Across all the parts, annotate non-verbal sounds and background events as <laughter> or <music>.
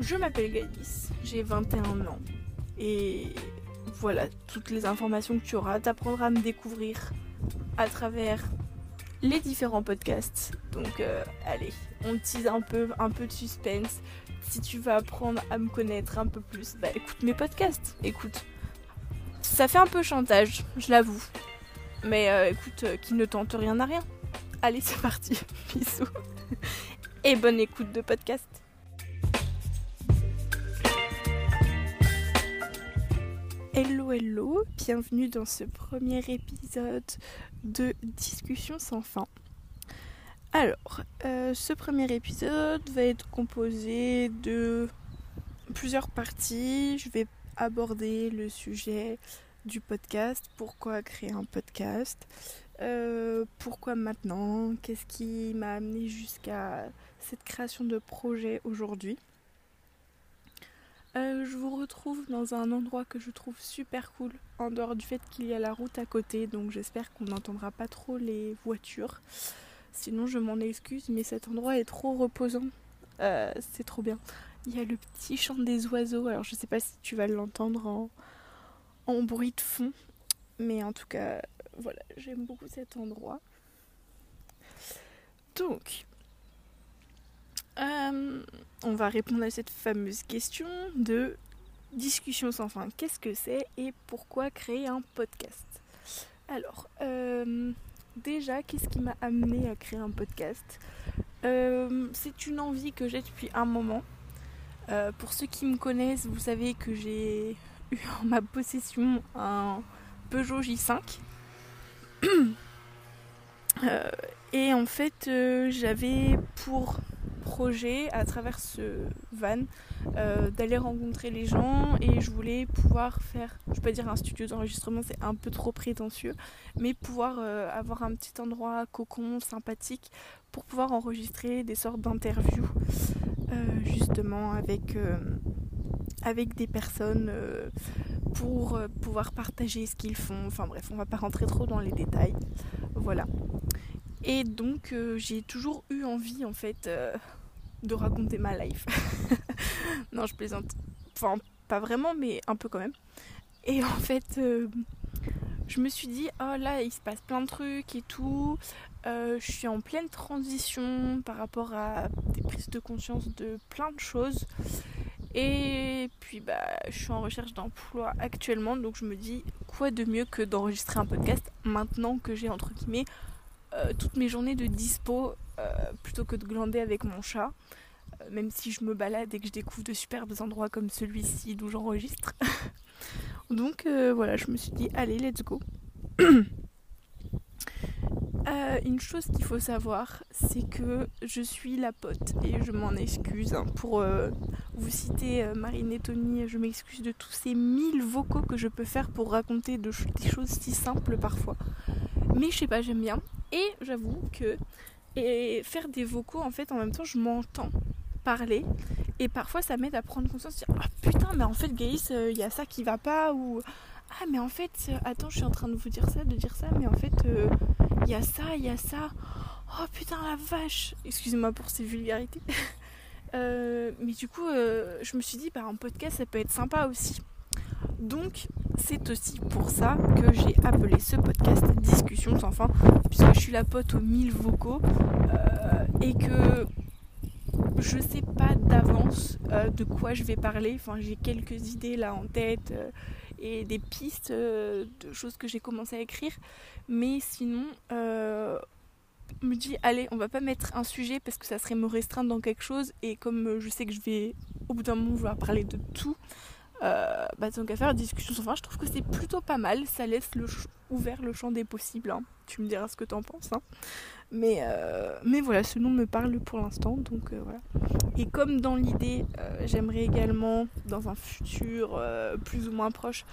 je m'appelle Gaïs, j'ai 21 ans. Et voilà, toutes les informations que tu auras, t'apprendras à me découvrir à travers les différents podcasts. Donc euh, allez, on tease un peu, un peu de suspense. Si tu veux apprendre à me connaître un peu plus, bah écoute mes podcasts, écoute. Ça fait un peu chantage, je l'avoue. Mais euh, écoute, euh, qui ne tente rien n'a rien. Allez, c'est parti. <laughs> Bisous. Et bonne écoute de podcast. Hello, bienvenue dans ce premier épisode de Discussion sans fin. Alors, euh, ce premier épisode va être composé de plusieurs parties. Je vais aborder le sujet du podcast, pourquoi créer un podcast, euh, pourquoi maintenant, qu'est-ce qui m'a amené jusqu'à cette création de projet aujourd'hui. Euh, je vous retrouve dans un endroit que je trouve super cool, en dehors du fait qu'il y a la route à côté, donc j'espère qu'on n'entendra pas trop les voitures. Sinon, je m'en excuse, mais cet endroit est trop reposant. Euh, c'est trop bien. Il y a le petit chant des oiseaux, alors je sais pas si tu vas l'entendre en, en bruit de fond, mais en tout cas, voilà, j'aime beaucoup cet endroit. Donc, euh, on va répondre à cette fameuse question de discussion sans fin. Qu'est-ce que c'est et pourquoi créer un podcast? Alors, euh, déjà, qu'est-ce qui m'a amené à créer un podcast? Euh, C'est une envie que j'ai depuis un moment. pour ceux qui me connaissent, vous savez que j'ai <laughs> eu en ma possession un Peugeot J5. <clears throat> et en fait, j'avais pour projet à travers ce van euh, d'aller rencontrer les gens et je voulais pouvoir faire, je peux dire un studio d'enregistrement, c'est un peu trop prétentieux, mais pouvoir euh, avoir un petit endroit cocon sympathique pour pouvoir enregistrer des sortes d'interviews euh, justement avec, avec des personnes pour pouvoir partager ce qu'ils font. Enfin bref, on va pas rentrer trop dans les détails. Voilà. Et donc j'ai toujours eu envie en fait de raconter ma life. <laughs> non, je plaisante. Enfin, pas vraiment, mais un peu quand même. Et en fait, euh, je me suis dit, oh là, il se passe plein de trucs et tout. Euh, je suis en pleine transition par rapport à des prises de conscience de plein de choses. Et puis, bah, je suis en recherche d'emploi actuellement. Donc, je me dis, quoi de mieux que d'enregistrer un podcast maintenant que j'ai, entre guillemets, euh, toutes mes journées de dispo plutôt que de glander avec mon chat même si je me balade et que je découvre de superbes endroits comme celui-ci d'où j'enregistre. <laughs> Donc euh, voilà, je me suis dit, allez, let's go. <coughs> Euh, une chose qu'il faut savoir, c'est que je suis la pote et je m'en excuse hein, pour euh, vous citer Marine et Tony. Je m'excuse de tous ces mille vocaux que je peux faire pour raconter des choses si simples parfois. Mais je sais pas, j'aime bien. Et j'avoue que et faire des vocaux, en fait, en même temps, je m'entends parler. Et parfois ça m'aide à prendre conscience de dire ah putain mais en fait Gaïs il euh, y a ça qui va pas ou ah mais en fait euh, attends je suis en train de vous dire ça de dire ça mais en fait il euh, y a ça il y a ça. Oh putain la vache. Excusez-moi pour ces vulgarités. <laughs> Mais du coup je me suis dit bah un podcast ça peut être sympa aussi donc c'est aussi pour ça que j'ai appelé ce podcast Discussion sans fin, puisque je suis la pote aux mille vocaux et que je sais pas d'avance euh, de quoi je vais parler. Enfin, j'ai quelques idées là en tête euh, et des pistes euh, de choses que j'ai commencé à écrire. Mais sinon, me dit allez, on va pas mettre un sujet parce que ça serait me restreindre dans quelque chose. Et comme je sais que je vais au bout d'un moment vouloir parler de tout, bah tant qu'à faire discussion sans fin, je trouve que c'est plutôt pas mal. Ça laisse ouvert le champ des possibles. Hein. Tu me diras ce que t'en penses. Hein. Mais, euh, mais voilà, ce nom me parle pour l'instant. Donc euh, voilà. Et comme dans l'idée, euh, j'aimerais également, dans un futur plus ou moins proche,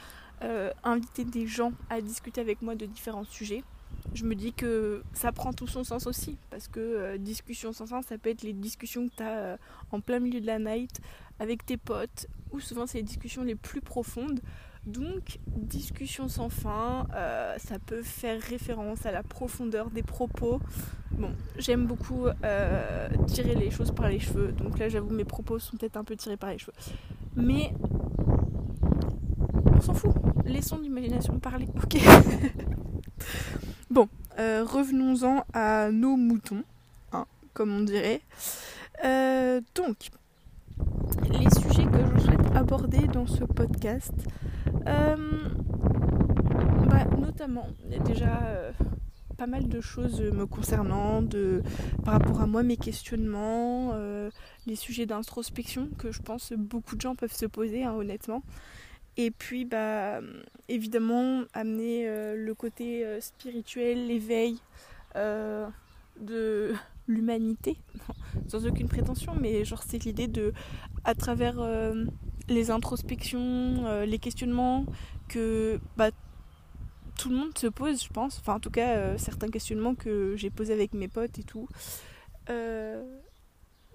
inviter des gens à discuter avec moi de différents sujets. Je me dis que ça prend tout son sens aussi. Parce que discussion sans sens, ça peut être les discussions que tu as en plein milieu de la night avec tes potes. Ou souvent, c'est les discussions les plus profondes. Donc, discussion sans fin, euh, ça peut faire référence à la profondeur des propos. Bon, j'aime beaucoup euh, tirer les choses par les cheveux, donc là j'avoue mes propos sont peut-être un peu tirés par les cheveux. Mais on s'en fout, laissons l'imagination parler, ok <laughs> euh, revenons-en à nos moutons, hein, comme on dirait. donc, les sujets que je souhaite aborder dans ce podcast, euh, bah, notamment, déjà euh, pas mal de choses me concernant, par rapport à moi, mes questionnements, euh, les sujets d'introspection que je pense beaucoup de gens peuvent se poser, hein, honnêtement. Et puis, bah, évidemment, amener le côté spirituel, l'éveil de <laughs> l'humanité, <laughs> sans aucune prétention, mais genre c'est l'idée de, à travers les introspections, euh, les questionnements que bah, tout le monde se pose, je pense. Enfin, en tout cas, euh, certains questionnements que j'ai posés avec mes potes et tout. Euh,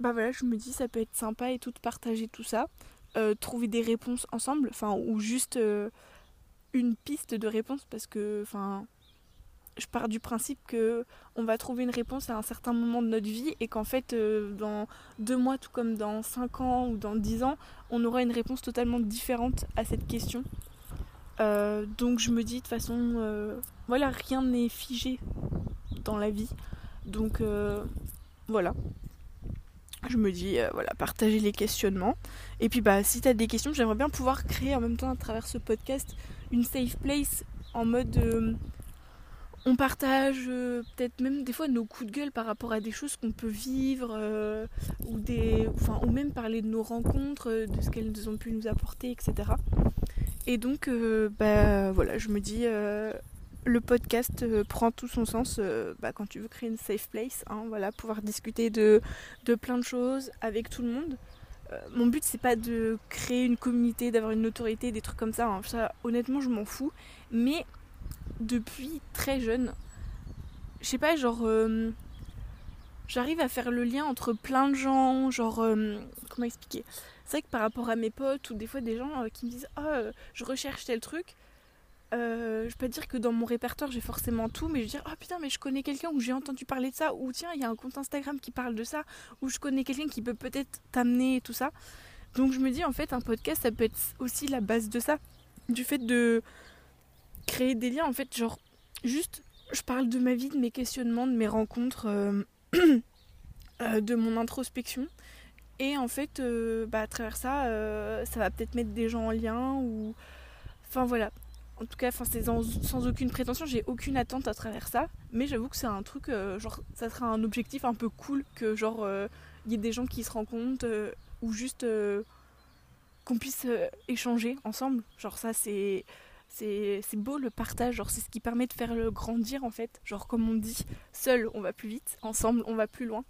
bah voilà, je me dis, ça peut être sympa et tout de partager tout ça. Trouver des réponses ensemble, enfin, ou juste une piste de réponse parce que, enfin, je pars du principe que on va trouver une réponse à un certain moment de notre vie et qu'en fait euh, dans deux mois tout comme dans cinq ans ou dans dix ans on aura une réponse totalement différente à cette question. Euh, donc je me dis de toute façon euh, voilà rien n'est figé dans la vie. Donc voilà je me dis voilà partager les questionnements. Et puis bah si t'as des questions j'aimerais bien pouvoir créer en même temps à travers ce podcast une safe place en mode on partage euh, peut-être même des fois nos coups de gueule par rapport à des choses qu'on peut vivre euh, ou même parler de nos rencontres euh, de ce qu'elles ont pu nous apporter etc et donc bah voilà je me dis le podcast prend tout son sens bah, quand tu veux créer une safe place hein, voilà pouvoir discuter de, plein de choses avec tout le monde mon but c'est pas de créer une communauté d'avoir une autorité des trucs comme ça hein. ça honnêtement je m'en fous mais depuis très jeune. Je sais pas, genre. Euh, j'arrive à faire le lien entre plein de gens, genre. Euh, comment expliquer? C'est vrai que par rapport à mes potes ou des fois des gens euh, qui me disent Ah, je recherche tel truc. Je peux pas dire que dans mon répertoire j'ai forcément tout, mais je dis oh putain mais je connais quelqu'un où j'ai entendu parler de ça, ou tiens il y a un compte Instagram qui parle de ça, ou je connais quelqu'un qui peut peut-être t'amener tout ça. Donc je me dis en fait un podcast ça peut être aussi la base de ça, du fait de créer des liens en fait genre juste je parle de ma vie de mes questionnements de mes rencontres euh, <coughs> euh, de mon introspection. Et en fait euh, bah, à travers ça ça va peut-être mettre des gens en lien ou enfin voilà en tout cas c'est sans, aucune prétention j'ai aucune attente à travers ça mais j'avoue que c'est un truc genre ça sera un objectif un peu cool que genre il y ait des gens qui se rencontrent ou juste qu'on puisse échanger ensemble genre ça c'est c'est beau le partage, genre c'est ce qui permet de faire le grandir en fait. Genre comme on dit, seul on va plus vite, ensemble on va plus loin.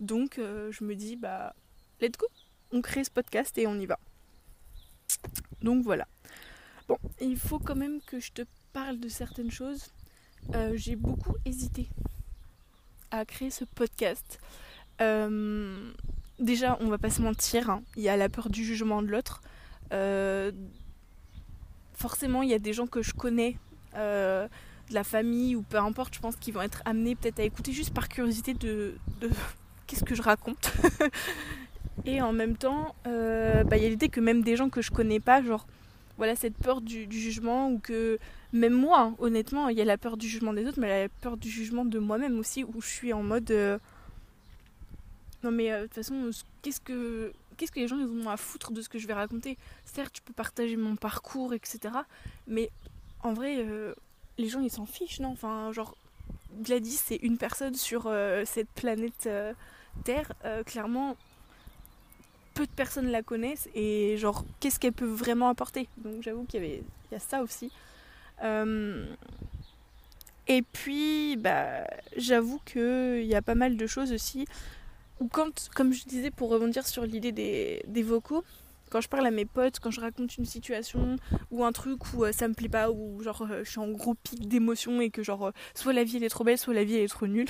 Donc euh, je me dis bah let's go, on crée ce podcast et on y va. Donc voilà. Bon, il faut quand même que je te parle de certaines choses. Euh, j'ai beaucoup hésité à créer ce podcast. Euh, déjà, on va pas se mentir, hein, il y a la peur du jugement de l'autre forcément, il y a des gens que je connais, euh, de la famille ou peu importe, je pense qu'ils vont être amenés peut-être à écouter juste par curiosité de, <laughs> qu'est-ce que je raconte. <laughs> Et en même temps, euh, bah, il y a l'idée que même des gens que je connais pas, genre, voilà, cette peur du, jugement, ou que même moi, hein, honnêtement, il y a la peur du jugement des autres, mais la peur du jugement de moi-même aussi, où je suis en mode. Euh, non, mais de toute façon, qu'est-ce que les gens ils ont à foutre de ce que je vais raconter? Certes, tu peux partager mon parcours, etc. Mais en vrai, euh, les gens ils s'en fichent, non? Enfin, genre, Gladys, c'est une personne sur euh, cette planète euh, Terre. clairement, peu de personnes la connaissent et genre, qu'est-ce qu'elle peut vraiment apporter? Donc, j'avoue qu'il y avait a ça aussi. et puis, bah, j'avoue qu'il y a pas mal de choses aussi ou quand, comme je disais pour rebondir sur l'idée des, vocaux, quand je parle à mes potes, quand je raconte une situation ou un truc où euh, ça me plaît pas, ou genre euh, je suis en gros pic d'émotion et que genre euh, soit la vie elle est trop belle, soit la vie elle est trop nulle,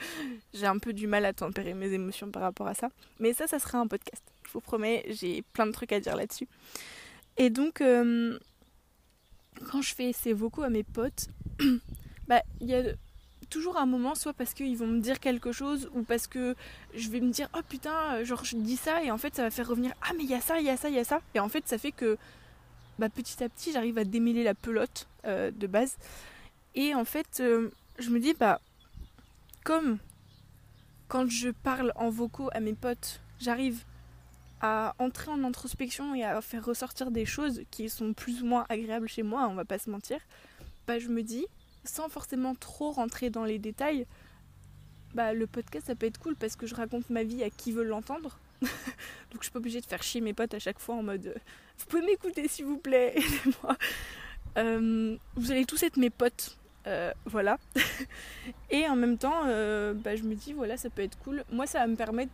<laughs> j'ai un peu du mal à tempérer mes émotions par rapport à ça. Mais ça, ça sera un podcast. Je vous promets, j'ai plein de trucs à dire là-dessus. Et donc, quand je fais ces vocaux à mes potes, <clears throat> bah il y a toujours un moment, soit parce qu'ils vont me dire quelque chose, ou parce que je vais me dire oh putain, genre je dis ça, et en fait ça va faire revenir ah mais il y a ça, il y a ça, il y a ça, et en fait ça fait que bah, petit à petit j'arrive à démêler la pelote euh, de base, et en fait euh, je me dis bah comme quand je parle en vocaux à mes potes, j'arrive à entrer en introspection et à faire ressortir des choses qui sont plus ou moins agréables chez moi, on va pas se mentir, bah je me dis, sans forcément trop rentrer dans les détails, bah le podcast ça peut être cool parce que je raconte ma vie à qui veut l'entendre. <laughs> Donc je suis pas obligée de faire chier mes potes à chaque fois en mode euh, vous pouvez m'écouter s'il vous plaît, <laughs> aidez-moi. Euh, vous allez tous être mes potes. Euh, voilà. <laughs> et en même temps, bah, je me dis voilà, ça peut être cool. Moi, ça va me permettre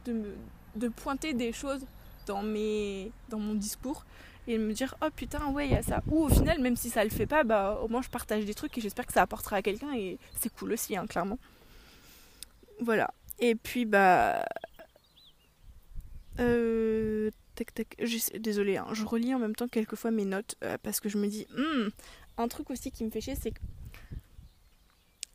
de, pointer des choses dans mon discours et me dire oh putain ouais il y a ça. Ou au final même si ça le fait pas bah au moins je partage des trucs et j'espère que ça apportera à quelqu'un et c'est cool aussi hein, clairement. Voilà. Et puis bah euh, tac tac désolé hein, je relis en même temps quelquefois mes notes euh, parce que je me dis hmm, un truc aussi qui me fait chier c'est que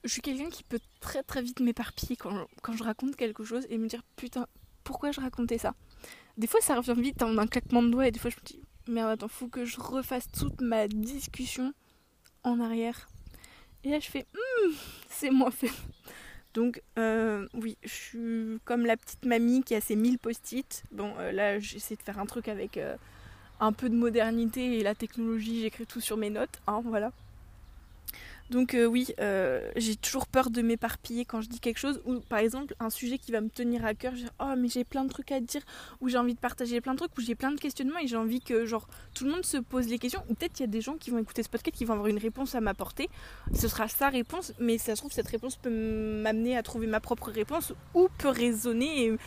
je suis quelqu'un qui peut très très vite m'éparpiller quand, quand je raconte quelque chose et me dire putain pourquoi je racontais ça? Des fois, ça revient vite en un claquement de doigts et des fois, je me dis, merde, attends, faut que je refasse toute ma discussion en arrière. Et là, je fais, hmm, c'est moins fait. Donc, euh, oui, je suis comme la petite mamie qui a ses 1000 post-it. Bon, euh, là, j'essaie de faire un truc avec euh, un peu de modernité et la technologie. J'écris tout sur mes notes, hein, voilà. Donc euh, oui, euh, j'ai toujours peur de m'éparpiller quand je dis quelque chose, ou par exemple un sujet qui va me tenir à cœur, je dis oh mais j'ai plein de trucs à dire, ou j'ai envie de partager plein de trucs, ou j'ai plein de questionnements et j'ai envie que genre tout le monde se pose les questions, ou peut-être il y a des gens qui vont écouter ce podcast qui vont avoir une réponse à m'apporter, ce sera sa réponse, mais ça se trouve cette réponse peut m'amener à trouver ma propre réponse, ou peut résonner,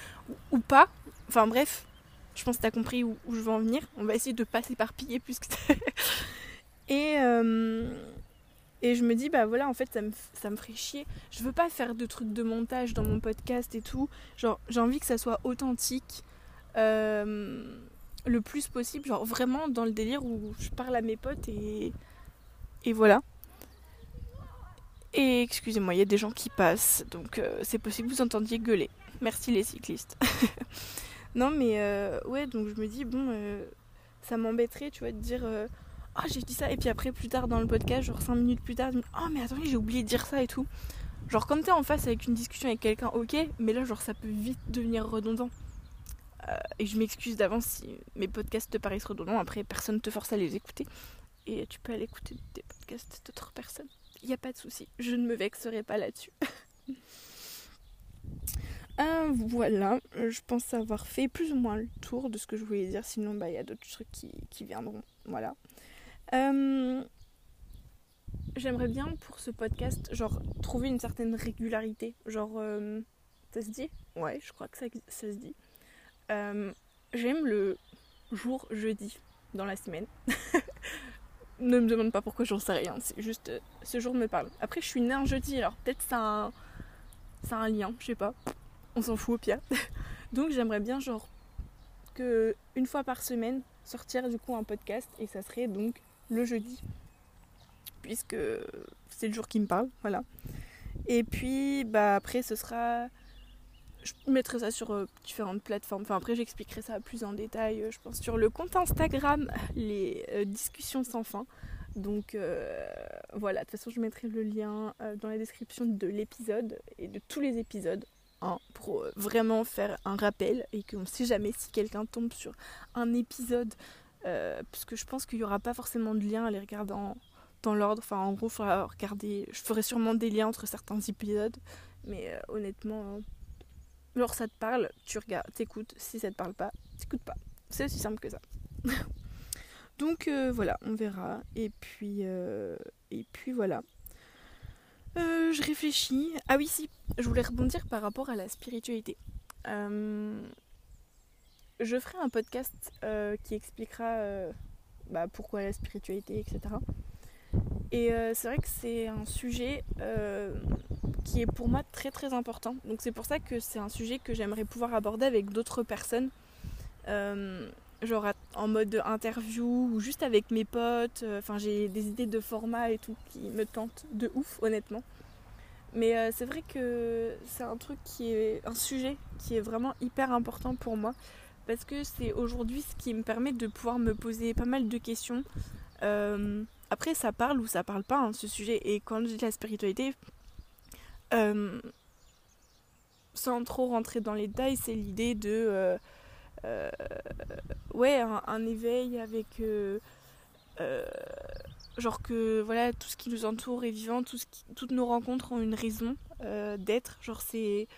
ou, pas, enfin bref, je pense que tu as compris où, je veux en venir, on va essayer de pas s'éparpiller plus que... <laughs> et... Euh et je me dis, bah voilà, en fait, ça me, ça me ferait chier. Je veux pas faire de trucs de montage dans mon podcast et tout. Genre, j'ai envie que ça soit authentique euh, le plus possible. Genre, vraiment dans le délire où je parle à mes potes et, et voilà. Et excusez-moi, il y a des gens qui passent, donc euh, c'est possible que vous entendiez gueuler. Merci les cyclistes. <laughs> non, mais euh, ouais, donc je me dis, bon, ça m'embêterait, tu vois, de dire oh j'ai dit ça et puis après plus tard dans le podcast genre 5 minutes plus tard oh mais attendez j'ai oublié de dire ça et tout. Genre comme t'es en face avec une discussion avec quelqu'un ok mais là genre ça peut vite devenir redondant. Euh, et je m'excuse d'avance si mes podcasts te paraissent redondants. Après personne te force à les écouter. Et tu peux aller écouter des podcasts d'autres personnes. Il n'y a pas de souci. Je ne me vexerai pas là-dessus. <laughs> Euh, voilà, je pense avoir fait plus ou moins le tour de ce que je voulais dire, sinon bah, il y a d'autres trucs qui, qui viendront. Voilà. Euh, j'aimerais bien pour ce podcast, genre, trouver une certaine régularité. Genre, euh, ça se dit? Ouais, je crois que ça, se dit. Euh, j'aime le jour jeudi dans la semaine. <laughs> ne me demande pas pourquoi j'en sais rien, c'est juste ce jour me parle. Après, je suis née un jeudi, alors peut-être ça un, ça a un lien, je sais pas. On s'en fout au pire. <laughs> Donc j'aimerais bien, genre, que une fois par semaine, sortir du coup un podcast et ça serait donc le jeudi, puisque c'est le jour qui me parle, voilà. Et puis, bah après, ce sera. Je mettrai ça sur euh, différentes plateformes. Enfin, après, j'expliquerai ça plus en détail, euh, je pense, sur le compte Instagram, les euh, discussions sans fin. Donc voilà, de toute façon, je mettrai le lien dans la description de l'épisode et de tous les épisodes. Hein, pour vraiment faire un rappel et qu'on ne sait jamais si quelqu'un tombe sur un épisode euh, parce que je pense qu'il n'y aura pas forcément de lien à les regarder dans l'ordre. Enfin, en gros, regarder. Je ferai sûrement des liens entre certains épisodes, mais euh, honnêtement, alors ça te parle, tu regardes, t'écoutes. Si ça te parle pas, t'écoutes pas. C'est aussi simple que ça. <laughs> Donc euh, voilà, on verra. Et puis, et puis voilà. je réfléchis. Ah oui, si, je voulais rebondir par rapport à la spiritualité je ferai un podcast euh, qui expliquera euh, bah, pourquoi la spiritualité, etc. Et euh, c'est vrai que c'est un sujet qui est pour moi très très important. Donc c'est pour ça que c'est un sujet que j'aimerais pouvoir aborder avec d'autres personnes. genre en mode interview ou juste avec mes potes. Enfin, j'ai des idées de format et tout qui me tentent de ouf, honnêtement. Mais c'est vrai que c'est un truc qui est un sujet qui est vraiment hyper important pour moi parce que c'est aujourd'hui ce qui me permet de pouvoir me poser pas mal de questions. après, ça parle ou ça parle pas hein, ce sujet. Et quand je dis la spiritualité, sans trop rentrer dans les détails, c'est l'idée de euh, euh, ouais un, éveil avec euh, genre que voilà tout ce qui nous entoure est vivant, toutes nos rencontres ont une raison d'être. Genre c'est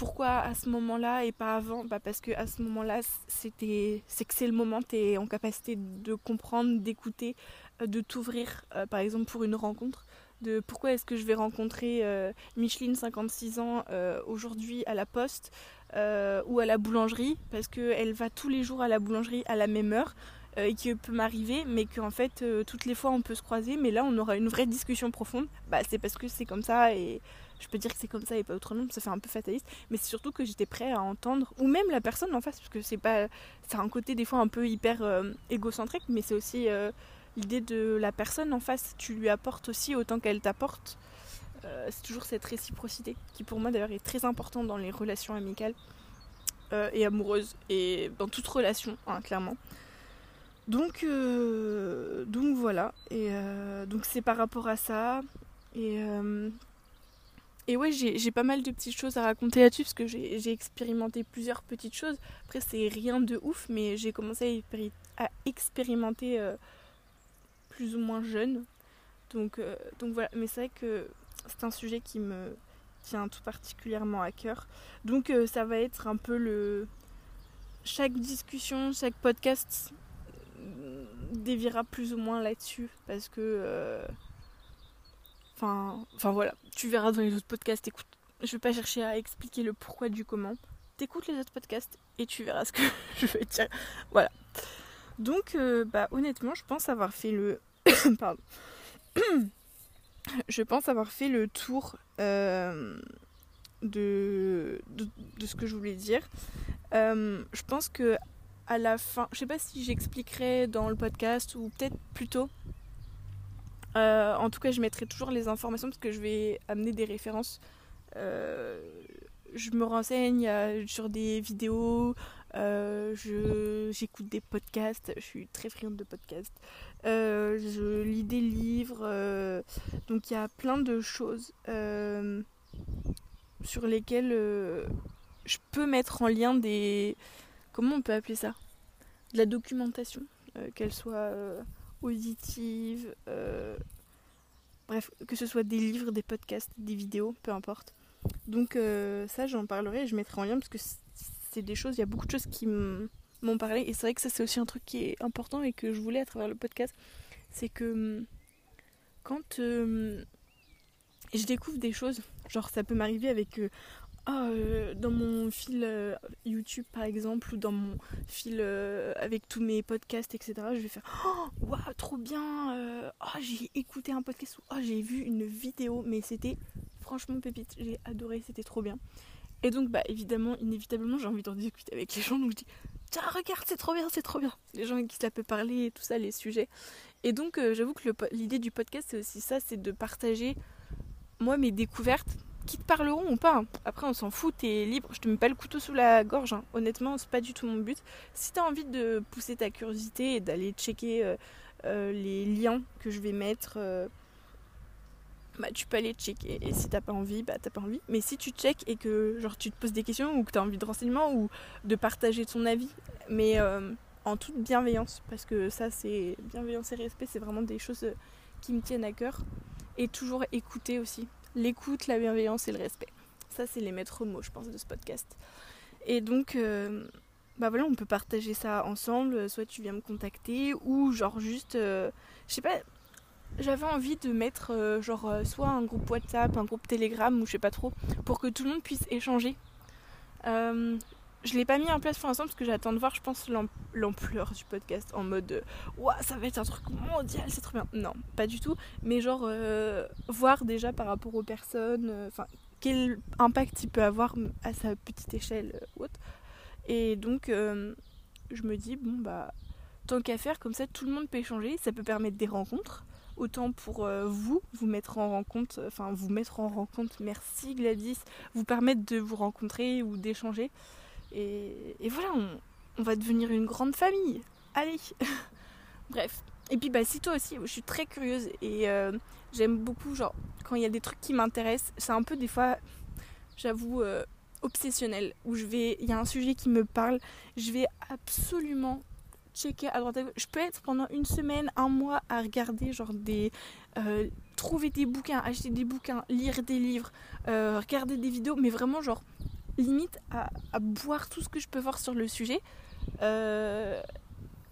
pourquoi à ce moment-là et pas avant? Bah parce que à ce moment-là c'est que c'est le moment tu es en capacité de comprendre d'écouter de t'ouvrir par exemple pour une rencontre. De pourquoi est-ce que je vais rencontrer euh, Micheline, 56 ans, euh, aujourd'hui à la poste euh, ou à la boulangerie, parce qu'elle va tous les jours à la boulangerie à la même heure et qui peut m'arriver, mais qu'en fait toutes les fois on peut se croiser, mais là on aura une vraie discussion profonde. Bah c'est parce que c'est comme ça et je peux dire que c'est comme ça et pas autrement, ça fait un peu fataliste, mais c'est surtout que j'étais prêt à entendre, ou même la personne en face, parce que c'est pas, c'est un côté des fois un peu hyper égocentrique, mais c'est aussi l'idée de la personne en face, tu lui apportes aussi autant qu'elle t'apporte. Euh, c'est toujours cette réciprocité qui pour moi d'ailleurs est très importante dans les relations amicales euh, et amoureuses et dans toute relation hein, clairement. Donc, euh, donc voilà, et donc c'est par rapport à ça. Et, et ouais, j'ai pas mal de petites choses à raconter là-dessus parce que j'ai expérimenté plusieurs petites choses. Après, c'est rien de ouf, mais j'ai commencé à, expérimenter plus ou moins jeune. Donc, euh, donc voilà, mais c'est vrai que c'est un sujet qui me tient tout particulièrement à cœur. Donc euh, ça va être un peu le... Chaque discussion, chaque podcast euh, déviera plus ou moins là-dessus parce que... Enfin, voilà, tu verras dans les autres podcasts, écoute, je vais pas chercher à expliquer le pourquoi du comment. T'écoutes les autres podcasts et tu verras ce que <laughs> je vais dire. Voilà. Donc, bah, honnêtement, je pense avoir fait le <coughs> Pardon. <coughs> je pense avoir fait le tour euh, de, ce que je voulais dire. Euh, je pense que à la fin, je sais pas si j'expliquerai dans le podcast ou peut-être plus tôt. Euh, en tout cas, je mettrai toujours les informations parce que je vais amener des références. je me renseigne sur des vidéos, j'écoute des podcasts, je suis très friande de podcasts. Euh, je lis des livres. Euh, donc il y a plein de choses euh, sur lesquelles je peux mettre en lien des... Comment on peut appeler ça? De la documentation, qu'elle soit auditive. bref, que ce soit des livres, des podcasts, des vidéos, peu importe. Donc ça, j'en parlerai et je mettrai en lien parce que c'est des choses, il y a beaucoup de choses qui m'en parlé. Et c'est vrai que ça, c'est aussi un truc qui est important et que je voulais à travers le podcast. C'est que hum, quand hum, je découvre des choses, genre ça peut m'arriver avec. Euh, ah, euh, dans mon fil euh, YouTube par exemple, ou dans mon fil avec tous mes podcasts, etc., je vais faire Oh, waouh, trop bien oh, j'ai écouté un podcast ou oh, j'ai vu une vidéo, mais c'était franchement pépite, j'ai adoré, c'était trop bien. Et donc, bah évidemment, inévitablement, j'ai envie d'en discuter avec les gens, donc je dis tiens regarde c'est trop bien c'est trop bien les gens qui ça peut parler et tout ça les sujets et donc euh, j'avoue que l'idée du podcast c'est aussi ça c'est de partager moi mes découvertes qui te parleront ou pas après on s'en fout t'es libre je te mets pas le couteau sous la gorge hein. honnêtement c'est pas du tout mon but si t'as envie de pousser ta curiosité et d'aller checker euh, euh, les liens que je vais mettre bah, tu peux aller checker. Et si t'as pas envie, bah t'as pas envie. Mais si tu check et que genre tu te poses des questions ou que t'as envie de renseignements ou de partager ton avis, mais euh, en toute bienveillance, parce que ça c'est bienveillance et respect, c'est vraiment des choses euh, qui me tiennent à cœur. Et toujours écouter aussi. L'écoute, la bienveillance et le respect. Ça c'est les maîtres mots, je pense, de ce podcast. Et donc, euh, bah voilà, on peut partager ça ensemble. Soit tu viens me contacter ou genre juste, je sais pas, j'avais envie de mettre euh, genre euh, soit un groupe WhatsApp, un groupe Telegram ou je sais pas trop, pour que tout le monde puisse échanger. Euh, je l'ai pas mis en place pour l'instant parce que j'attends de voir, je pense, l'ampleur du podcast en mode Ouah, ça va être un truc mondial, c'est trop bien. Non, pas du tout, mais genre voir déjà par rapport aux personnes, enfin, quel impact il peut avoir à sa petite échelle. Et donc, je me dis, bon bah, tant qu'à faire, comme ça tout le monde peut échanger, ça peut permettre des rencontres. Autant pour euh, vous, vous mettre en rencontre, enfin vous mettre en rencontre, merci Gladys, vous permettre de vous rencontrer ou d'échanger. Et, voilà, on, va devenir une grande famille. Allez <laughs> Bref. Et puis bah si toi aussi, je suis très curieuse et euh, j'aime beaucoup, genre, quand il y a des trucs qui m'intéressent, c'est un peu des fois, j'avoue, euh, obsessionnel, où je vais, il y a un sujet qui me parle, je vais absolument checker à droite à gauche. Je peux être pendant une semaine, un mois à regarder genre des... Euh, trouver des bouquins, acheter des bouquins, lire des livres, regarder des vidéos, mais vraiment genre limite à, boire tout ce que je peux voir sur le sujet. Euh,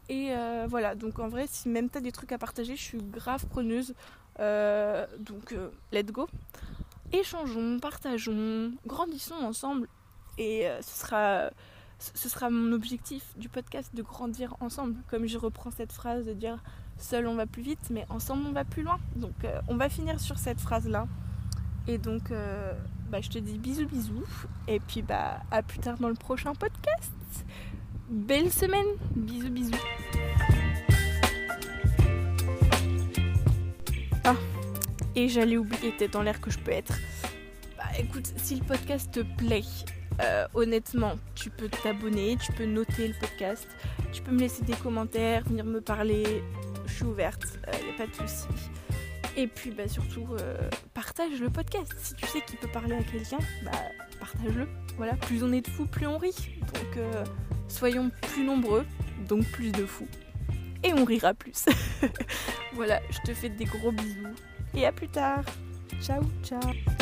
et voilà, donc en vrai, si même t'as des trucs à partager, je suis grave preneuse. donc let's go. Échangeons, partageons, grandissons ensemble. Et ce sera mon objectif du podcast de grandir ensemble. Comme je reprends cette phrase de dire seul on va plus vite, mais ensemble on va plus loin. Donc euh, on va finir sur cette phrase là. Et donc euh, bah, je te dis bisous bisous. Et puis bah à plus tard dans le prochain podcast. Belle semaine. Bisous bisous. Ah, et j'allais oublier, t'es dans l'air que je peux être. Bah écoute, si le podcast te plaît, euh, honnêtement, tu peux t'abonner, tu peux noter le podcast, tu peux me laisser des commentaires, venir me parler. Je suis ouverte, il euh, n'y a pas de souci. Et puis bah, surtout, euh, partage le podcast. Si tu sais qu'il peut parler à quelqu'un, bah, partage-le. Voilà, plus on est de fous, plus on rit. Donc soyons plus nombreux, donc plus de fous. Et on rira plus. <laughs> voilà, je te fais des gros bisous. Et à plus tard. Ciao, ciao.